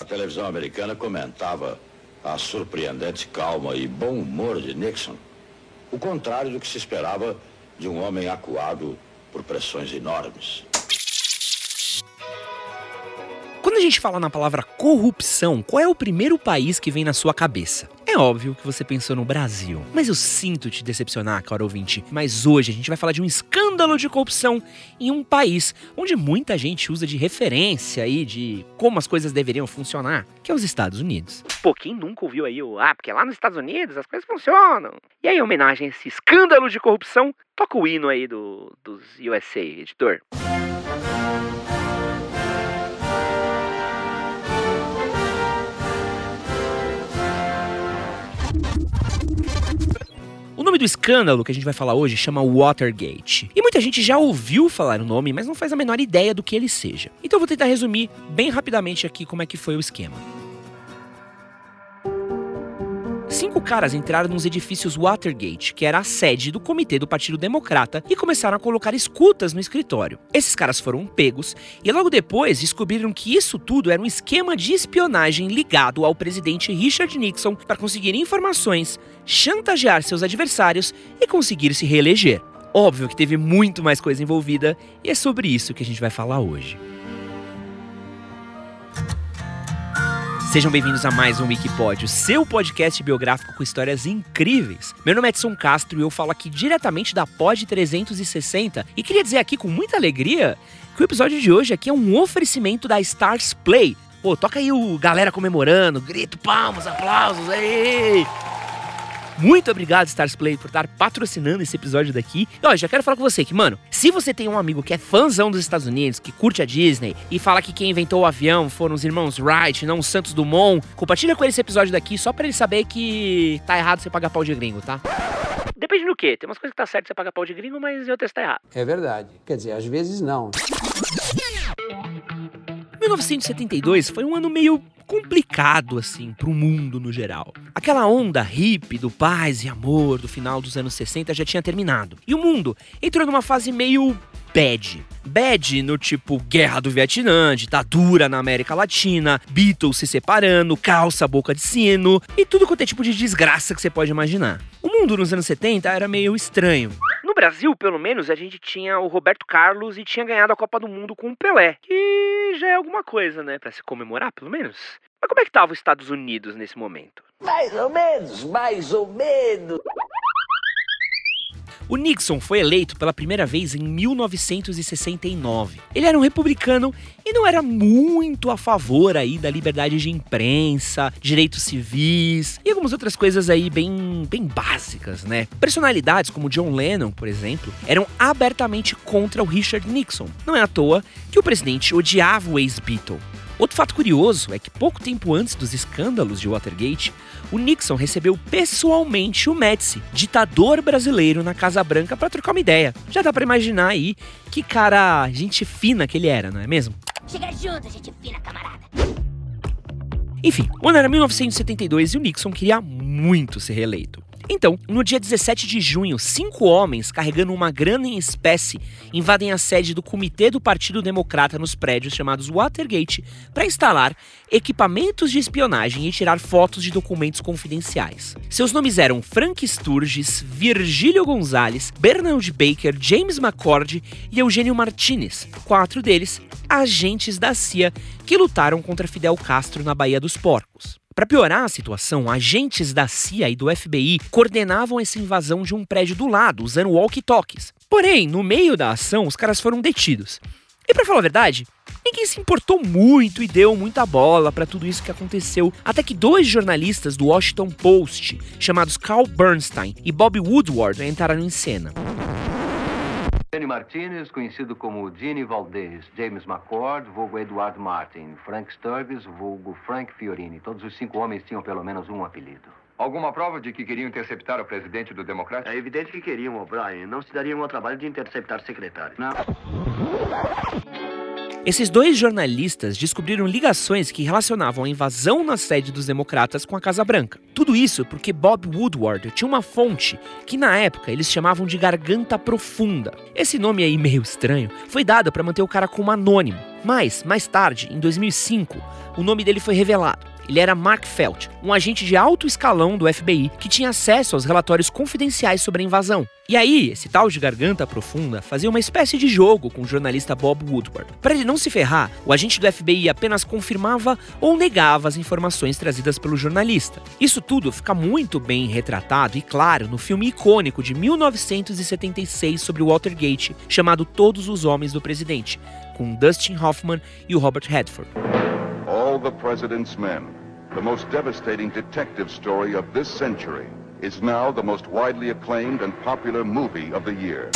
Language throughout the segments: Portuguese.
A televisão americana comentava a surpreendente calma e bom humor de Nixon, o contrário do que se esperava de um homem acuado por pressões enormes. Quando a gente fala na palavra corrupção, qual é o primeiro país que vem na sua cabeça? É óbvio que você pensou no Brasil, mas eu sinto te decepcionar, caro ouvinte. Mas hoje a gente vai falar de um escândalo de corrupção em um país onde muita gente usa de referência aí de como as coisas deveriam funcionar, que é os Estados Unidos. Pô, quem nunca ouviu aí o ah, porque lá nos Estados Unidos as coisas funcionam. E aí, em homenagem a esse escândalo de corrupção, toca o hino aí do, dos USA, editor. Do escândalo que a gente vai falar hoje chama Watergate. E muita gente já ouviu falar o nome, mas não faz a menor ideia do que ele seja. Então eu vou tentar resumir bem rapidamente aqui como é que foi o esquema. Cinco caras entraram nos edifícios Watergate, que era a sede do comitê do Partido Democrata, e começaram a colocar escutas no escritório. Esses caras foram pegos e logo depois descobriram que isso tudo era um esquema de espionagem ligado ao presidente Richard Nixon para conseguir informações, chantagear seus adversários e conseguir se reeleger. Óbvio que teve muito mais coisa envolvida e é sobre isso que a gente vai falar hoje. Sejam bem-vindos a mais um Wikipódio, seu podcast biográfico com histórias incríveis. Meu nome é Edson Castro e eu falo aqui diretamente da Pod 360 e queria dizer aqui com muita alegria que o episódio de hoje aqui é um oferecimento da Stars Play. Pô, toca aí o galera comemorando, grito, palmas, aplausos, ei! Muito obrigado, Stars Play, por estar patrocinando esse episódio daqui. E ó, já quero falar com você que, mano, se você tem um amigo que é fãzão dos Estados Unidos, que curte a Disney e fala que quem inventou o avião foram os irmãos Wright, não os Santos Dumont, compartilha com ele esse episódio daqui só para ele saber que tá errado você pagar pau de gringo, tá? Depende do quê? Tem umas coisas que tá certo você pagar pau de gringo, mas outras tá errado. É verdade. Quer dizer, às vezes não. 1972 foi um ano meio complicado assim para o mundo no geral. Aquela onda hippie do paz e amor do final dos anos 60 já tinha terminado. E o mundo entrou numa fase meio bad. Bad no tipo guerra do Vietnã, ditadura na América Latina, Beatles se separando, calça boca de sino e tudo quanto é tipo de desgraça que você pode imaginar. O mundo nos anos 70 era meio estranho. No Brasil, pelo menos, a gente tinha o Roberto Carlos e tinha ganhado a Copa do Mundo com o Pelé, que já é alguma coisa, né, para se comemorar, pelo menos. Mas como é que tava os Estados Unidos nesse momento? Mais ou menos, mais ou menos. O Nixon foi eleito pela primeira vez em 1969. Ele era um republicano e não era muito a favor aí da liberdade de imprensa, direitos civis e algumas outras coisas aí bem, bem básicas, né? Personalidades como John Lennon, por exemplo, eram abertamente contra o Richard Nixon. Não é à toa que o presidente odiava o ex-Beatle. Outro fato curioso é que pouco tempo antes dos escândalos de Watergate, o Nixon recebeu pessoalmente o Médici, ditador brasileiro, na Casa Branca para trocar uma ideia. Já dá para imaginar aí que cara gente fina que ele era, não é mesmo? Chega junto, gente fina, camarada. Enfim, o ano era 1972 e o Nixon queria muito ser reeleito. Então, no dia 17 de junho, cinco homens carregando uma grana em espécie invadem a sede do Comitê do Partido Democrata nos prédios chamados Watergate para instalar equipamentos de espionagem e tirar fotos de documentos confidenciais. Seus nomes eram Frank Sturges, Virgílio Gonzalez, Bernard Baker, James McCord e Eugênio Martinez, quatro deles agentes da CIA que lutaram contra Fidel Castro na Baía dos Porcos. Para piorar a situação, agentes da CIA e do FBI coordenavam essa invasão de um prédio do lado, usando walkie-talkies. Porém, no meio da ação, os caras foram detidos. E para falar a verdade, ninguém se importou muito e deu muita bola para tudo isso que aconteceu, até que dois jornalistas do Washington Post, chamados Carl Bernstein e Bob Woodward, entraram em cena. Jenny Martinez, conhecido como Gene Valdez, James McCord, vulgo Edward Martin, Frank Sturgis, vulgo Frank Fiorini. Todos os cinco homens tinham pelo menos um apelido. Alguma prova de que queriam interceptar o presidente do Democrata? É evidente que queriam, O'Brien. Não se dariam ao trabalho de interceptar secretário. Não. Esses dois jornalistas descobriram ligações que relacionavam a invasão na sede dos democratas com a Casa Branca. Tudo isso porque Bob Woodward tinha uma fonte que na época eles chamavam de garganta profunda. Esse nome aí meio estranho foi dado para manter o cara como anônimo. Mas, mais tarde, em 2005, o nome dele foi revelado. Ele era Mark Felt, um agente de alto escalão do FBI que tinha acesso aos relatórios confidenciais sobre a invasão. E aí, esse tal de garganta profunda fazia uma espécie de jogo com o jornalista Bob Woodward. Para ele não se ferrar, o agente do FBI apenas confirmava ou negava as informações trazidas pelo jornalista. Isso tudo fica muito bem retratado e claro no filme icônico de 1976 sobre Watergate, chamado Todos os Homens do Presidente, com Dustin Hoffman e o Robert Redford. The President's Men, the most devastating detective story of this century, is now the most widely acclaimed and popular movie of the year.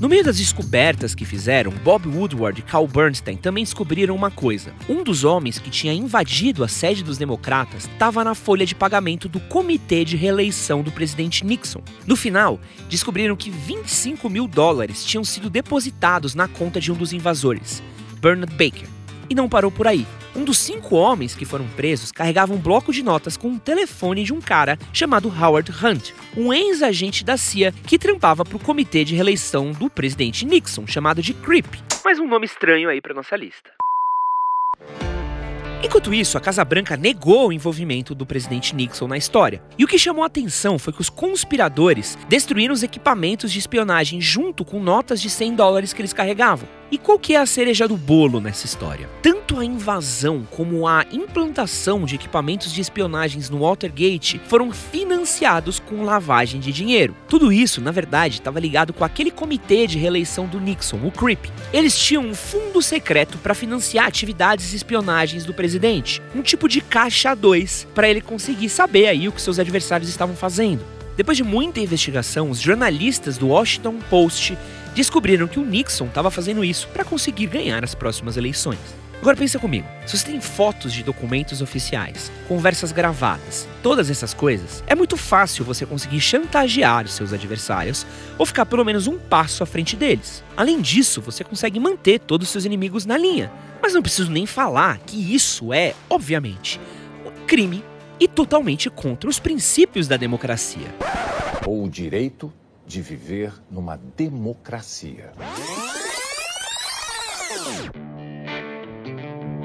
No meio das descobertas que fizeram, Bob Woodward e Carl Bernstein também descobriram uma coisa. Um dos homens que tinha invadido a sede dos democratas estava na folha de pagamento do comitê de reeleição do presidente Nixon. No final, descobriram que 25 mil dólares tinham sido depositados na conta de um dos invasores, Bernard Baker. E não parou por aí. Um dos cinco homens que foram presos carregava um bloco de notas com um telefone de um cara chamado Howard Hunt, um ex-agente da CIA que trampava para o comitê de reeleição do presidente Nixon, chamado de Creep. Mais um nome estranho aí para nossa lista. Enquanto isso, a Casa Branca negou o envolvimento do presidente Nixon na história. E o que chamou a atenção foi que os conspiradores destruíram os equipamentos de espionagem junto com notas de 100 dólares que eles carregavam. E qual que é a cereja do bolo nessa história? Tanto a invasão como a implantação de equipamentos de espionagens no Watergate foram financiados com lavagem de dinheiro. Tudo isso, na verdade, estava ligado com aquele comitê de reeleição do Nixon, o CRIP. Eles tinham um fundo secreto para financiar atividades de espionagens do presidente, um tipo de caixa 2 para ele conseguir saber aí o que seus adversários estavam fazendo. Depois de muita investigação, os jornalistas do Washington Post descobriram que o Nixon estava fazendo isso para conseguir ganhar as próximas eleições. Agora pensa comigo, se você tem fotos de documentos oficiais, conversas gravadas, todas essas coisas, é muito fácil você conseguir chantagear os seus adversários ou ficar pelo menos um passo à frente deles. Além disso, você consegue manter todos os seus inimigos na linha. Mas não preciso nem falar que isso é, obviamente, um crime e totalmente contra os princípios da democracia. Ou o direito de viver numa democracia.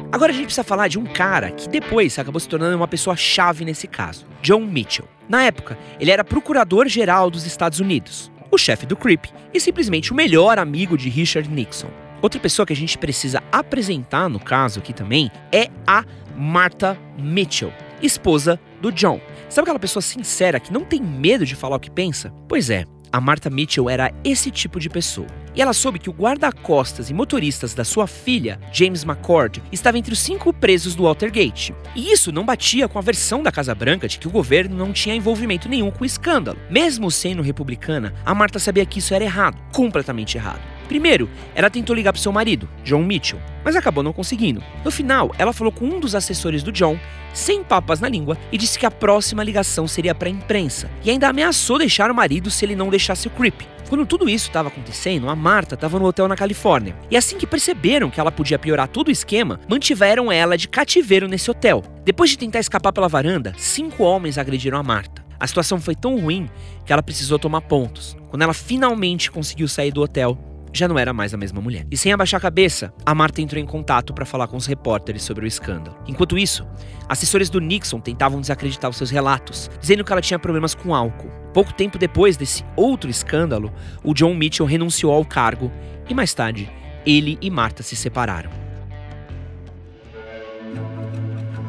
Agora a gente precisa falar de um cara que depois acabou se tornando uma pessoa chave nesse caso, John Mitchell. Na época, ele era procurador-geral dos Estados Unidos, o chefe do CRIP e simplesmente o melhor amigo de Richard Nixon. Outra pessoa que a gente precisa apresentar no caso aqui também é a Martha Mitchell, esposa do John. Sabe aquela pessoa sincera que não tem medo de falar o que pensa? Pois é, a Martha Mitchell era esse tipo de pessoa. E ela soube que o guarda-costas e motoristas da sua filha, James McCord, estava entre os cinco presos do Watergate. E isso não batia com a versão da Casa Branca de que o governo não tinha envolvimento nenhum com o escândalo. Mesmo sendo republicana, a Martha sabia que isso era errado, completamente errado. Primeiro, ela tentou ligar para seu marido, John Mitchell, mas acabou não conseguindo. No final, ela falou com um dos assessores do John, sem papas na língua, e disse que a próxima ligação seria para a imprensa, e ainda ameaçou deixar o marido se ele não deixasse o Creep. Quando tudo isso estava acontecendo, a Marta estava no hotel na Califórnia. E assim que perceberam que ela podia piorar todo o esquema, mantiveram ela de cativeiro nesse hotel. Depois de tentar escapar pela varanda, cinco homens agrediram a Marta. A situação foi tão ruim que ela precisou tomar pontos. Quando ela finalmente conseguiu sair do hotel, já não era mais a mesma mulher. E sem abaixar a cabeça, a Marta entrou em contato para falar com os repórteres sobre o escândalo. Enquanto isso, assessores do Nixon tentavam desacreditar os seus relatos, dizendo que ela tinha problemas com álcool. Pouco tempo depois desse outro escândalo, o John Mitchell renunciou ao cargo e mais tarde, ele e Marta se separaram.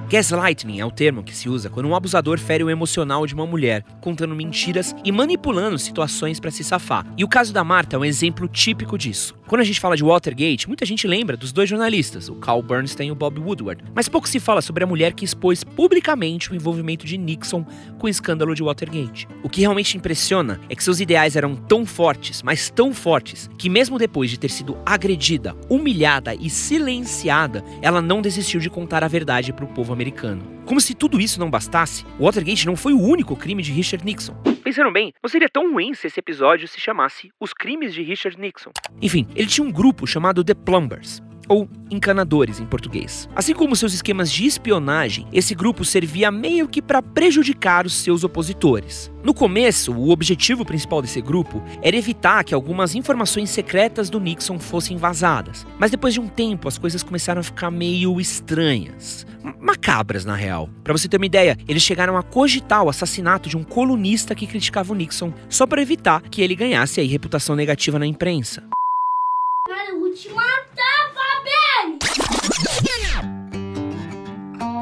Gaslighting é o termo que se usa quando um abusador fere o emocional de uma mulher, contando mentiras e manipulando situações para se safar. E o caso da Marta é um exemplo típico disso. Quando a gente fala de Watergate, muita gente lembra dos dois jornalistas, o Carl Bernstein e o Bob Woodward, mas pouco se fala sobre a mulher que expôs publicamente o envolvimento de Nixon com o escândalo de Watergate. O que realmente impressiona é que seus ideais eram tão fortes, mas tão fortes, que mesmo depois de ter sido agredida, humilhada e silenciada, ela não desistiu de contar a verdade para o povo americano. Como se tudo isso não bastasse, Watergate não foi o único crime de Richard Nixon. Pensando bem, não seria tão ruim se esse episódio se chamasse Os Crimes de Richard Nixon. Enfim, ele tinha um grupo chamado The Plumbers. Ou encanadores em português. Assim como seus esquemas de espionagem, esse grupo servia meio que para prejudicar os seus opositores. No começo, o objetivo principal desse grupo era evitar que algumas informações secretas do Nixon fossem vazadas. Mas depois de um tempo, as coisas começaram a ficar meio estranhas. Macabras, na real. Para você ter uma ideia, eles chegaram a cogitar o assassinato de um colunista que criticava o Nixon só para evitar que ele ganhasse aí reputação negativa na imprensa. Cara, eu vou te matar,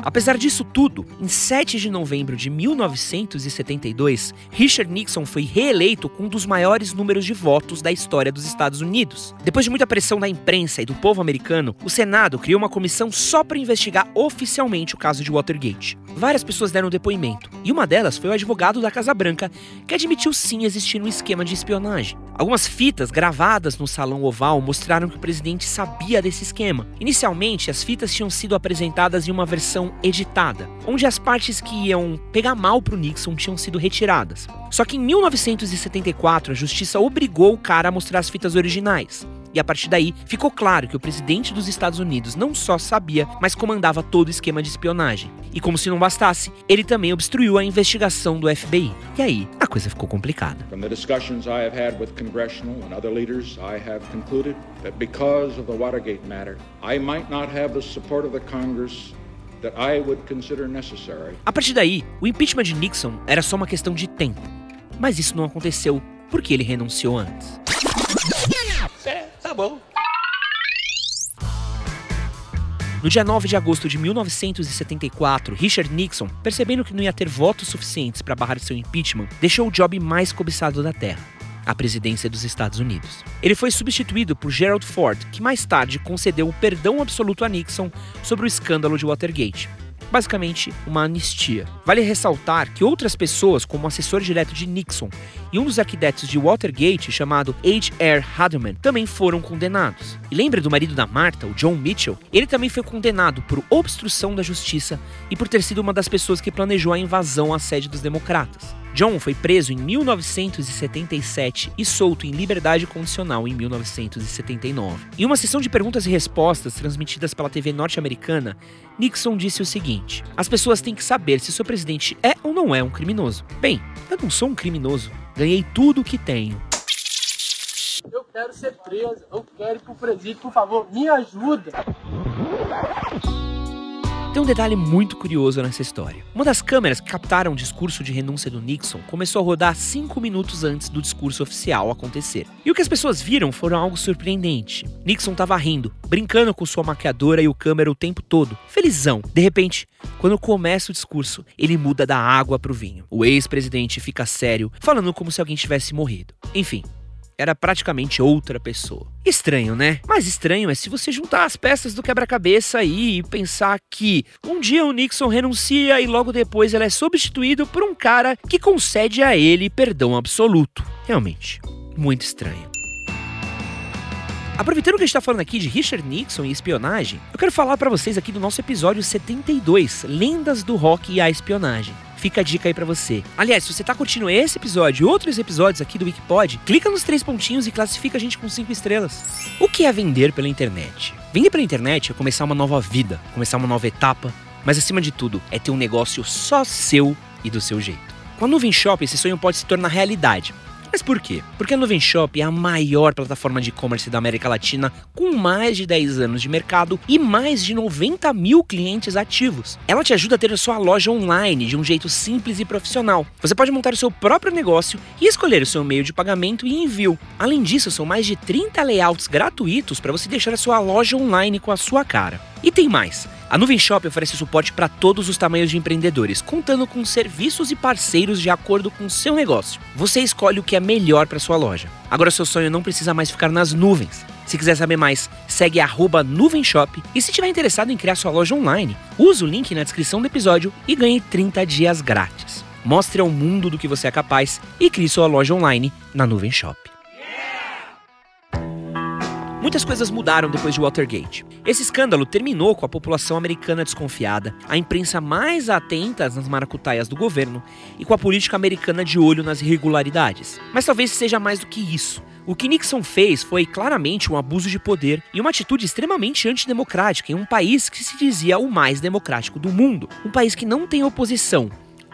Apesar disso tudo, em 7 de novembro de 1972, Richard Nixon foi reeleito com um dos maiores números de votos da história dos Estados Unidos. Depois de muita pressão da imprensa e do povo americano, o Senado criou uma comissão só para investigar oficialmente o caso de Watergate. Várias pessoas deram depoimento, e uma delas foi o advogado da Casa Branca, que admitiu sim existir um esquema de espionagem. Algumas fitas gravadas no Salão Oval mostraram que o presidente sabia desse esquema. Inicialmente, as fitas tinham sido apresentadas em uma versão editada, onde as partes que iam pegar mal pro Nixon tinham sido retiradas. Só que em 1974, a justiça obrigou o cara a mostrar as fitas originais. E a partir daí, ficou claro que o presidente dos Estados Unidos não só sabia, mas comandava todo o esquema de espionagem. E como se não bastasse, ele também obstruiu a investigação do FBI. E aí, a coisa ficou complicada. From the discussions I have had with congressional and other leaders, I have concluded that because of the Watergate matter, I might not have the support of the Congress that I would consider necessary. A partir daí, o impeachment de Nixon era só uma questão de tempo. Mas isso não aconteceu porque ele renunciou antes. É, tá bom. No dia 9 de agosto de 1974, Richard Nixon, percebendo que não ia ter votos suficientes para barrar seu impeachment, deixou o job mais cobiçado da Terra, a presidência dos Estados Unidos. Ele foi substituído por Gerald Ford, que mais tarde concedeu o perdão absoluto a Nixon sobre o escândalo de Watergate. Basicamente, uma anistia. Vale ressaltar que outras pessoas, como o assessor direto de Nixon e um dos arquitetos de Watergate, chamado H.R. Hadelman, também foram condenados. E lembra do marido da Marta, o John Mitchell? Ele também foi condenado por obstrução da justiça e por ter sido uma das pessoas que planejou a invasão à sede dos democratas. John foi preso em 1977 e solto em liberdade condicional em 1979. Em uma sessão de perguntas e respostas transmitidas pela TV norte-americana, Nixon disse o seguinte: As pessoas têm que saber se seu presidente é ou não é um criminoso. Bem, eu não sou um criminoso. Ganhei tudo o que tenho. Eu quero ser preso, eu quero ir pro presídio, por favor, me ajuda. Tem um detalhe muito curioso nessa história. Uma das câmeras que captaram o discurso de renúncia do Nixon começou a rodar cinco minutos antes do discurso oficial acontecer. E o que as pessoas viram foram algo surpreendente. Nixon estava rindo, brincando com sua maquiadora e o câmera o tempo todo, felizão. De repente, quando começa o discurso, ele muda da água pro vinho. O ex-presidente fica sério, falando como se alguém tivesse morrido. Enfim, era praticamente outra pessoa. Estranho, né? Mas estranho é se você juntar as peças do quebra-cabeça aí e pensar que um dia o Nixon renuncia e logo depois ele é substituído por um cara que concede a ele perdão absoluto. Realmente, muito estranho. Aproveitando que a gente tá falando aqui de Richard Nixon e espionagem, eu quero falar para vocês aqui do nosso episódio 72, Lendas do Rock e a Espionagem. Fica a dica aí pra você. Aliás, se você tá curtindo esse episódio e outros episódios aqui do Wikipod, clica nos três pontinhos e classifica a gente com cinco estrelas. O que é vender pela internet? Vender pela internet é começar uma nova vida, começar uma nova etapa, mas acima de tudo, é ter um negócio só seu e do seu jeito. Com a Nuvem Shop, esse sonho pode se tornar realidade. Mas por quê? Porque a Nuvem Shop é a maior plataforma de e-commerce da América Latina, com mais de 10 anos de mercado e mais de 90 mil clientes ativos. Ela te ajuda a ter a sua loja online de um jeito simples e profissional. Você pode montar o seu próprio negócio e escolher o seu meio de pagamento e envio. Além disso, são mais de 30 layouts gratuitos para você deixar a sua loja online com a sua cara. E tem mais! A Nuvem Shop oferece suporte para todos os tamanhos de empreendedores, contando com serviços e parceiros de acordo com o seu negócio. Você escolhe o que é melhor para sua loja. Agora seu sonho não precisa mais ficar nas nuvens. Se quiser saber mais, segue arroba Nuvenshop e se tiver interessado em criar sua loja online, use o link na descrição do episódio e ganhe 30 dias grátis. Mostre ao mundo do que você é capaz e crie sua loja online na Nuvem Shop. Muitas coisas mudaram depois de Watergate. Esse escândalo terminou com a população americana desconfiada, a imprensa mais atenta nas maracutaias do governo e com a política americana de olho nas irregularidades. Mas talvez seja mais do que isso. O que Nixon fez foi claramente um abuso de poder e uma atitude extremamente antidemocrática em um país que se dizia o mais democrático do mundo. Um país que não tem oposição.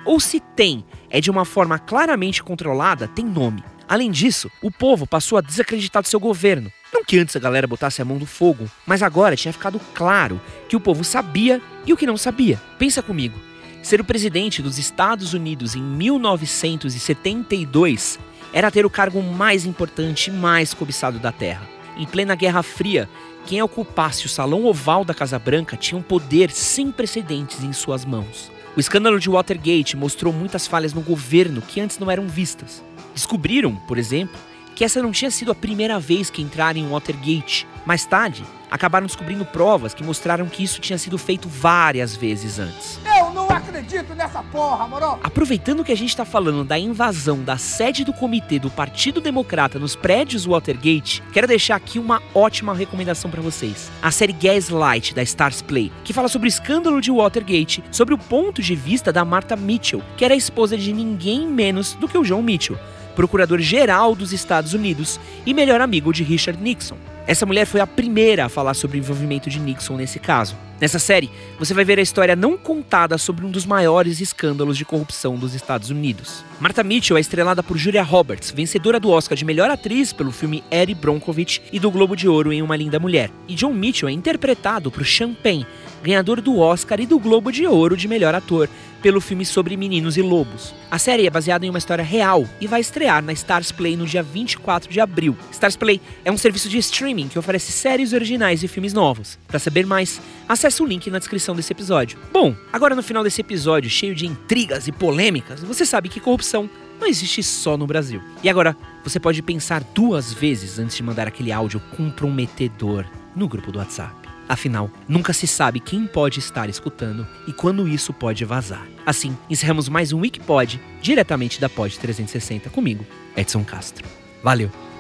Ou se tem, é de uma forma claramente controlada, tem nome. Além disso, o povo passou a desacreditar do seu governo. Não que antes a galera botasse a mão no fogo, mas agora tinha ficado claro que o povo sabia e o que não sabia. Pensa comigo. Ser o presidente dos Estados Unidos em 1972 era ter o cargo mais importante e mais cobiçado da Terra. Em plena Guerra Fria, quem ocupasse o salão oval da Casa Branca tinha um poder sem precedentes em suas mãos. O escândalo de Watergate mostrou muitas falhas no governo que antes não eram vistas. Descobriram, por exemplo, que essa não tinha sido a primeira vez que entraram em Watergate. Mais tarde, acabaram descobrindo provas que mostraram que isso tinha sido feito várias vezes antes. Eu não acredito nessa porra, moro! Aproveitando que a gente está falando da invasão da sede do comitê do Partido Democrata nos prédios Watergate, quero deixar aqui uma ótima recomendação para vocês. A série Gaslight da Stars Play, que fala sobre o escândalo de Watergate, sobre o ponto de vista da Martha Mitchell, que era a esposa de ninguém menos do que o John Mitchell procurador-geral dos Estados Unidos e melhor amigo de Richard Nixon. Essa mulher foi a primeira a falar sobre o envolvimento de Nixon nesse caso. Nessa série, você vai ver a história não contada sobre um dos maiores escândalos de corrupção dos Estados Unidos. Martha Mitchell é estrelada por Julia Roberts, vencedora do Oscar de melhor atriz pelo filme Eddie Bronkovich e do Globo de Ouro em Uma Linda Mulher. E John Mitchell é interpretado por Champagne, ganhador do Oscar e do Globo de Ouro de melhor ator pelo filme sobre meninos e lobos. A série é baseada em uma história real e vai estrear na Stars Play no dia 24 de abril. Stars Play é um serviço de streaming que oferece séries originais e filmes novos. Para saber mais, acesse o link na descrição desse episódio. Bom, agora no final desse episódio cheio de intrigas e polêmicas, você sabe que corrupção não existe só no Brasil. E agora, você pode pensar duas vezes antes de mandar aquele áudio comprometedor no grupo do WhatsApp. Afinal, nunca se sabe quem pode estar escutando e quando isso pode vazar. Assim, encerramos mais um Wikipod diretamente da Pod 360 comigo, Edson Castro. Valeu!